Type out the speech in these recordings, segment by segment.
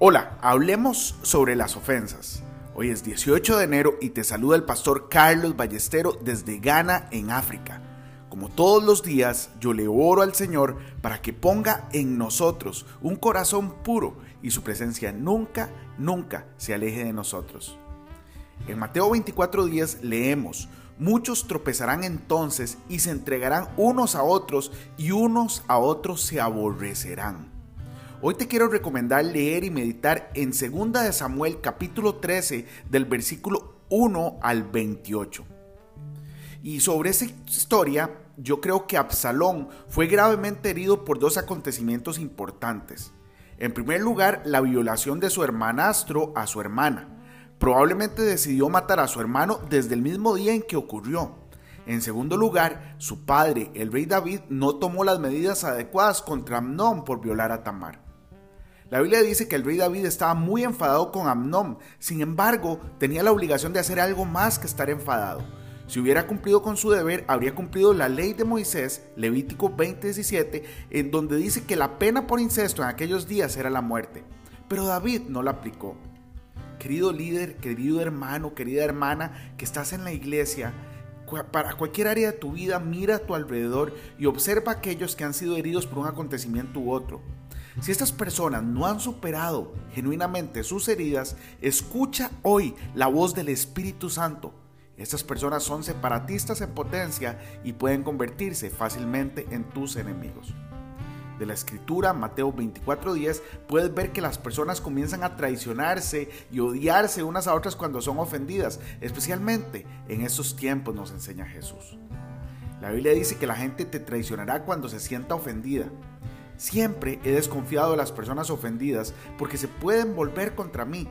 Hola, hablemos sobre las ofensas. Hoy es 18 de enero y te saluda el pastor Carlos Ballestero desde Ghana, en África. Como todos los días, yo le oro al Señor para que ponga en nosotros un corazón puro y su presencia nunca, nunca se aleje de nosotros. En Mateo 24:10 leemos, muchos tropezarán entonces y se entregarán unos a otros y unos a otros se aborrecerán. Hoy te quiero recomendar leer y meditar en 2 de Samuel capítulo 13 del versículo 1 al 28. Y sobre esa historia, yo creo que Absalón fue gravemente herido por dos acontecimientos importantes. En primer lugar, la violación de su hermanastro a su hermana. Probablemente decidió matar a su hermano desde el mismo día en que ocurrió. En segundo lugar, su padre, el rey David, no tomó las medidas adecuadas contra Amnón por violar a Tamar. La Biblia dice que el rey David estaba muy enfadado con Amnón, sin embargo, tenía la obligación de hacer algo más que estar enfadado. Si hubiera cumplido con su deber, habría cumplido la ley de Moisés, Levítico 20:17, en donde dice que la pena por incesto en aquellos días era la muerte. Pero David no la aplicó. Querido líder, querido hermano, querida hermana que estás en la iglesia, para cualquier área de tu vida, mira a tu alrededor y observa a aquellos que han sido heridos por un acontecimiento u otro. Si estas personas no han superado genuinamente sus heridas, escucha hoy la voz del Espíritu Santo. Estas personas son separatistas en potencia y pueden convertirse fácilmente en tus enemigos. De la escritura, Mateo 24:10, puedes ver que las personas comienzan a traicionarse y odiarse unas a otras cuando son ofendidas, especialmente en estos tiempos nos enseña Jesús. La Biblia dice que la gente te traicionará cuando se sienta ofendida. Siempre he desconfiado de las personas ofendidas porque se pueden volver contra mí.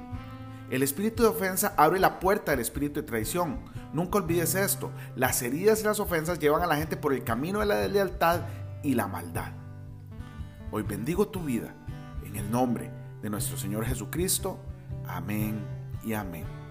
El espíritu de ofensa abre la puerta al espíritu de traición. Nunca olvides esto. Las heridas y las ofensas llevan a la gente por el camino de la deslealtad y la maldad. Hoy bendigo tu vida en el nombre de nuestro Señor Jesucristo. Amén y amén.